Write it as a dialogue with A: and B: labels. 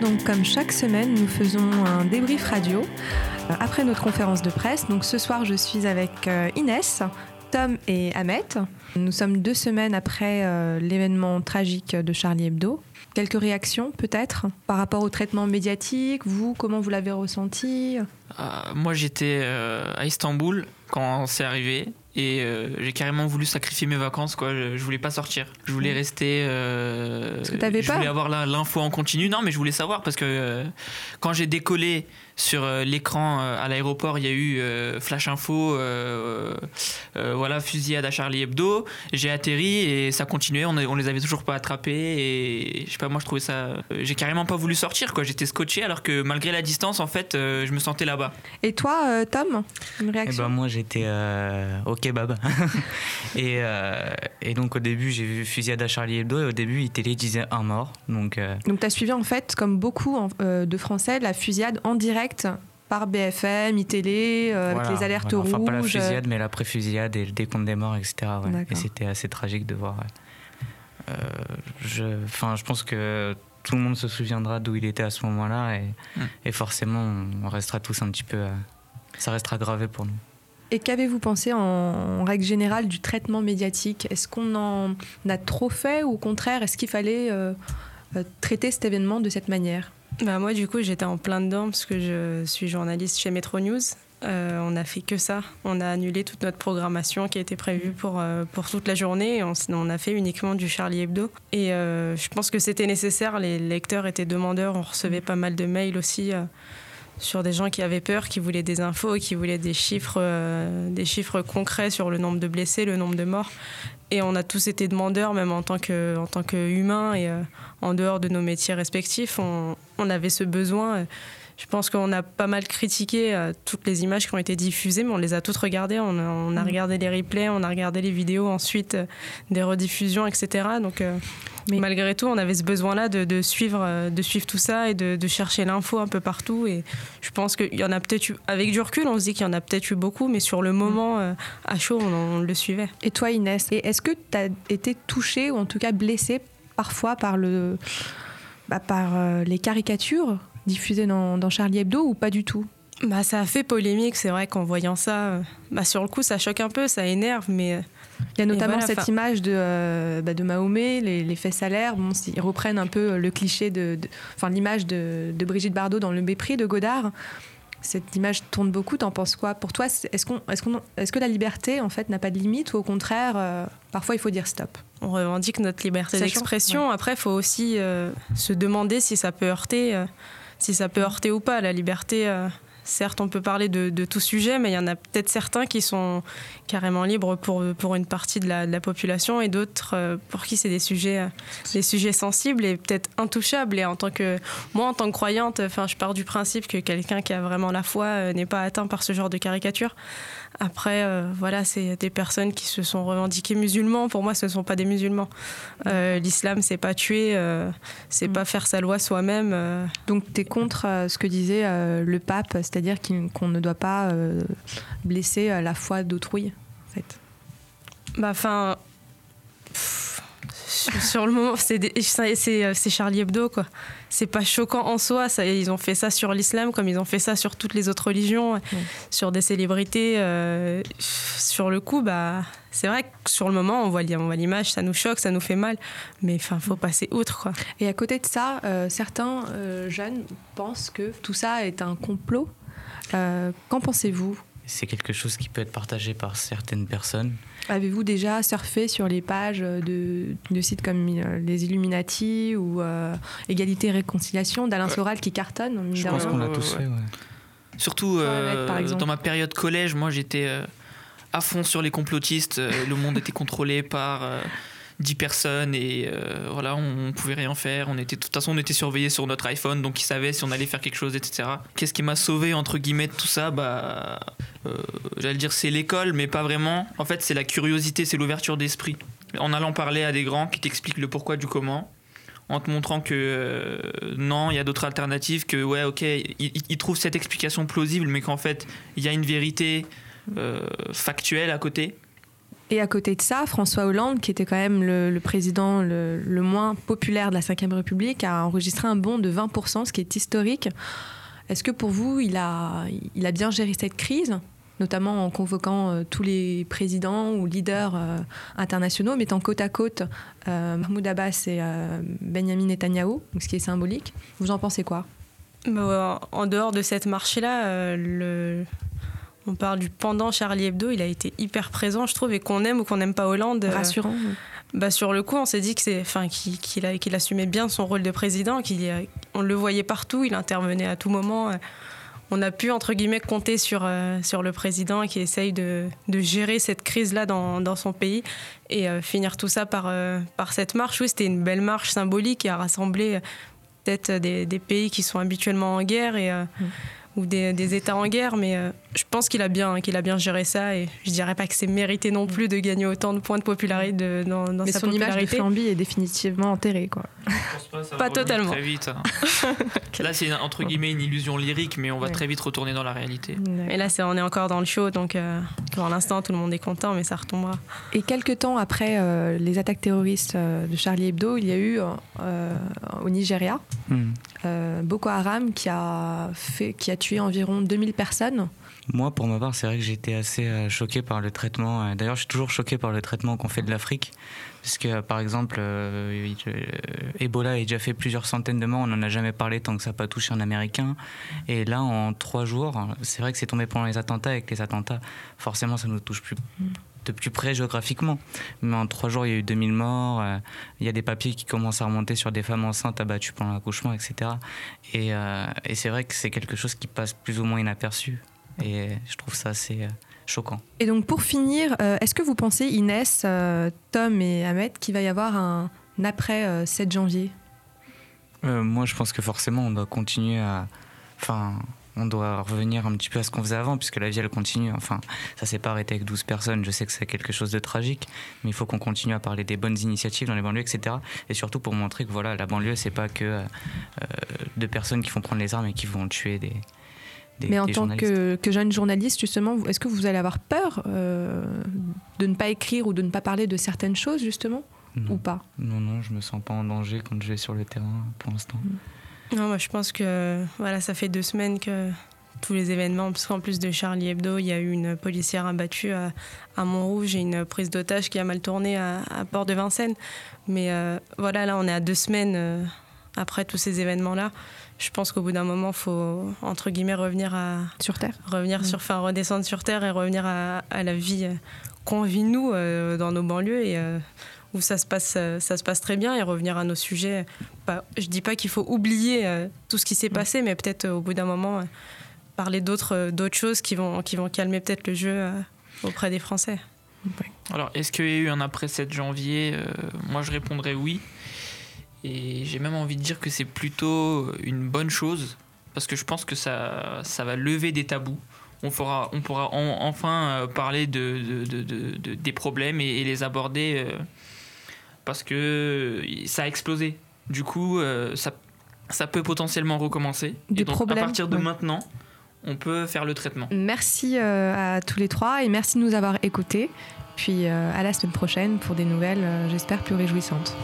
A: donc comme chaque semaine, nous faisons un débrief radio euh, après notre conférence de presse. Donc ce soir, je suis avec euh, Inès, Tom et Ahmet. Nous sommes deux semaines après euh, l'événement tragique de Charlie Hebdo. Quelques réactions peut-être par rapport au traitement médiatique? Vous, comment vous l'avez ressenti?
B: Moi, j'étais à Istanbul quand c'est arrivé et euh, j'ai carrément voulu sacrifier mes vacances quoi je, voulais pas sortir je voulais rester
A: euh, parce que t'avais
B: je voulais avoir l'info en continu non mais je voulais savoir parce que euh, quand j'ai décollé sur euh, l'écran euh, à l'aéroport, il y a eu euh, flash info, voilà, fusillade à Charlie Hebdo. J'ai atterri et ça continuait. On, on les avait toujours pas attrapés et je sais pas, moi je trouvais ça. J'ai carrément pas voulu sortir, quoi. J'étais scotché alors que malgré la distance, en fait, je me sentais là-bas.
A: Et toi, Tom, une réaction
C: eh ben, Moi j'étais au kebab. et, et, donc au début, j'ai vu fusillade à Charlie Hebdo et au début, il télé disait un mort. Donc,
A: donc tu as suivi en fait, comme beaucoup de Français, la fusillade en direct par BFM, iTélé, euh, avec les alertes rouges. Enfin,
C: pas la fusillade, mais l'après-fusillade et le décompte des morts, etc. Et c'était assez tragique de voir. Euh, je, enfin, je pense que tout le monde se souviendra d'où il était à ce moment-là, et, hmm. et, forcément, on restera tous un petit peu. Euh, ça restera gravé pour nous.
A: Et qu'avez-vous pensé en, règle générale du traitement médiatique? Est-ce qu'on en a trop fait ou au contraire, est-ce qu'il fallait traiter cet événement de cette manière?
D: Bah moi, du coup, j'étais en plein dedans parce que je suis journaliste chez Metro News. Euh, on a fait que ça. On a annulé toute notre programmation qui était prévue pour, euh, pour toute la journée. On, a fait uniquement du Charlie Hebdo. Et euh, je pense que c'était nécessaire. Les lecteurs étaient demandeurs. On recevait pas mal de mails aussi sur des gens qui avaient peur, qui voulaient des infos, qui voulaient des chiffres, des chiffres concrets sur le nombre de blessés, le nombre de morts. Et on a tous été demandeurs, même en tant que, en tant qu'humains et euh, en dehors de nos métiers respectifs, on, on avait ce besoin. Je pense qu'on a pas mal critiqué euh, toutes les images qui ont été diffusées, mais on les a toutes regardées. On a, on a mm. regardé les replays, on a regardé les vidéos ensuite euh, des rediffusions, etc. Donc mais malgré tout, on avait ce besoin-là de, suivre, euh, de suivre tout ça et de, chercher l'info un peu partout. Et je pense qu'il y en a peut-être eu, avec du recul, on se dit qu'il y en a peut-être eu beaucoup, mais sur le moment, euh, à chaud, on, le suivait.
A: Et toi, Inès, est-ce que tu as été touchée ou en tout cas blessée parfois par, le, bah, par euh, les caricatures? Diffusées dans, dans Charlie Hebdo ou pas du tout
D: bah, ça a fait polémique, c'est vrai qu'en voyant ça, bah, sur le coup, ça choque un peu, ça énerve, mais
A: il y a notamment cette image de, euh, bah, de Mahomet, les, les faits salaires. Bon, ils reprennent un peu le cliché de, enfin l'image de, de, Brigitte Bardot dans Le Mépris de Godard. Cette image tourne beaucoup. T'en penses quoi? Pour toi, est-ce qu'on, est-ce qu'on, est-ce que la liberté en fait n'a pas de limite ou au contraire, euh, parfois il faut dire stop?
D: On revendique notre liberté d'expression. Après, il faut aussi euh, se demander si ça peut heurter, si ça peut heurter ou pas la liberté certes, on peut parler de, tout sujet, mais il y en a peut-être certains qui sont carrément libres pour, pour une partie de la, population et d'autres euh, pour qui c'est des sujets, euh, des sujets sensibles et peut-être intouchables. Et en tant que, moi, en tant que croyante, enfin, je pars du principe que quelqu'un qui a vraiment la foi euh, n'est pas atteint par ce genre de caricature. Après, euh, voilà, c'est des personnes qui se sont revendiquées musulmans. Pour moi, ce ne sont pas des musulmans. Euh, L'islam, c'est pas tuer, euh, c'est pas mm. faire sa loi soi-même.
A: Donc, tu es contre ce que disait le pape, c'est-à-dire qu'on ne doit pas blesser la foi d'autrui, en fait
D: Bah, enfin. Sur le moment, c'est Charlie Hebdo, quoi c'est pas choquant en soi. Ça, ils ont fait ça sur l'islam comme ils ont fait ça sur toutes les autres religions, sur des célébrités. Euh, sur le coup, bah, c'est vrai que sur le moment, on voit, on voit l'image, ça nous choque, ça nous fait mal, mais enfin, faut passer outre, quoi.
A: Et à côté de ça, euh, certains euh, jeunes pensent que tout ça est un complot. Qu'en pensez-vous?
C: C'est quelque chose qui peut être partagé par certaines personnes.
A: Avez-vous déjà surfé sur les pages de, sites comme euh, les Illuminati ou euh, Égalité et Réconciliation d'Alain Soral qui cartonne
C: Je pense qu'on l'a tous fait, ouais.
B: Surtout euh, dans ma période collège, moi j'étais à fond sur les complotistes. le monde était contrôlé par 10 personnes et euh, voilà, on, pouvait rien faire. On était, de toute façon, on était surveillé sur notre iPhone, donc ils savaient si on allait faire quelque chose, etc. Qu'est-ce qui m'a sauvé, entre guillemets, de tout ça? Bah, euh, j'allais dire c'est l'école, mais pas vraiment. En fait, c'est la curiosité, c'est l'ouverture d'esprit. En allant parler à des grands qui t'expliquent le pourquoi du comment, en te montrant que euh, non, il y a d'autres alternatives, que ouais, ok, ils, trouvent cette explication plausible, mais qu'en fait, il y a une vérité factuelle à côté
A: Et à côté de ça, François Hollande, qui était quand même le, président le, moins populaire de la Ve République, a enregistré un bond de 20%, ce qui est historique. Est-ce que pour vous, il a, il a bien géré cette crise notamment en convoquant euh, tous les présidents ou leaders euh, internationaux, mettant côte à côte euh, Mahmoud Abbas et Benjamin Netanyahu, ce qui est symbolique? Vous en pensez quoi?
D: Bah, En dehors de cette marché-là, le on parle du pendant Charlie Hebdo, il a été hyper présent, je trouve, et qu'on aime ou qu'on n'aime pas Hollande.
A: Euh, Rassurant.
D: bah sur le coup, on s'est dit que c'est, enfin, qu'il, assumait bien son rôle de président, qu'on le voyait partout, il intervenait à tout moment. On a pu entre guillemets compter sur euh, sur le président qui essaye de, gérer cette crise là dans, son pays et euh, finir tout ça par par cette marche. Oui, c'était une belle marche symbolique qui a rassemblé peut-être des, pays qui sont habituellement en guerre et mm ou des, États en guerre, mais euh, je pense qu'il a bien qu'il a bien géré ça et je dirais pas que c'est mérité non plus de gagner autant de points de popularité de, dans, dans mais
A: son image de Flamby est définitivement enterrée quoi.
D: pas, totalement.
B: Très vite. Hein. là c'est entre guillemets une illusion lyrique, mais on va très vite retourner dans la réalité.
D: Et là c'est on est encore dans le show, donc euh, pour l'instant tout le monde est content, mais ça retombera.
A: Et quelques temps après euh, les attaques terroristes de Charlie Hebdo, il y a eu au Nigeria hmm. Boko Haram qui a fait qui a tué environ 2000 personnes.
C: Moi, pour ma part, c'est vrai que j'étais assez euh, choqué par le traitement. Euh, d'ailleurs, je suis toujours choqué par le traitement qu'on fait de l'Afrique. Parce que, par exemple, euh, Ebola a déjà fait plusieurs centaines de morts. On n'en a jamais parlé tant que ça n'a pas touché un Américain. Et là, en trois jours, c'est vrai que c'est tombé pendant les attentats. Avec les attentats, forcément, ça nous touche plus de plus près géographiquement. Mais en trois jours, il y a eu 2000 morts. Euh, il y a des papiers qui commencent à remonter sur des femmes enceintes abattues pendant l'accouchement, etc. Et, euh, et c'est vrai que c'est quelque chose qui passe plus ou moins inaperçu. Et je trouve ça assez euh, choquant.
A: Et donc pour finir, est-ce que vous pensez, Inès, Tom et Ahmed, qu'il va y avoir un après 7 janvier?
C: Moi, je pense que forcément, on doit continuer à... Enfin, on doit revenir un petit peu à ce qu'on faisait avant, puisque la vie, elle continue. Enfin, ça s'est pas arrêté avec 12 personnes. Je sais que c'est quelque chose de tragique, mais il faut qu'on continue à parler des bonnes initiatives dans les banlieues, etc. Et surtout pour montrer que voilà, la banlieue, c'est pas que euh, de personnes qui font prendre les armes et qui vont tuer des.
A: Mais en tant que, jeune journaliste, justement, est-ce que vous allez avoir peur euh, de ne pas écrire ou de ne pas parler de certaines choses, justement Ou pas?
C: Non, non, je me sens pas en danger quand je vais sur le terrain pour l'instant. Mm.
D: Non, moi, je pense que voilà, ça fait deux semaines que tous les événements, parce qu'en plus de Charlie Hebdo, il y a eu une policière abattue à, Montrouge et une prise d'otage qui a mal tourné à, Port-de-Vincennes. Mais euh, voilà, là, on est à deux semaines euh, après tous ces événements-là. Je pense qu'au bout d'un moment, il faut, entre guillemets, revenir à...
A: Sur Terre.
D: Revenir sur, enfin, redescendre sur Terre et revenir à, la vie euh, qu'on vit, nous, dans nos banlieues. Et où ça se passe, euh, ça se passe très bien et revenir à nos sujets. Bah, je dis pas qu'il faut oublier euh, tout ce qui s'est mm. passé, mais peut-être euh, au bout d'un moment parler d'autres d'autres choses qui vont qui vont calmer peut-être le jeu auprès des Français.
B: Alors, est-ce qu'il y a eu un après 7 janvier Moi, je répondrais oui. Et j'ai même envie de dire que c'est plutôt une bonne chose, parce que je pense que ça, ça va lever des tabous. On, fera, on pourra enfin parler de, de, de, des problèmes et, et les aborder parce que ça a explosé. Du coup, euh, ça, ça peut potentiellement recommencer.
A: et donc,
B: à partir de maintenant, on peut faire le traitement.
A: Merci euh, à tous les trois et merci de nous avoir écoutés. Puis euh, à la semaine prochaine pour des nouvelles, j'espère, plus réjouissantes.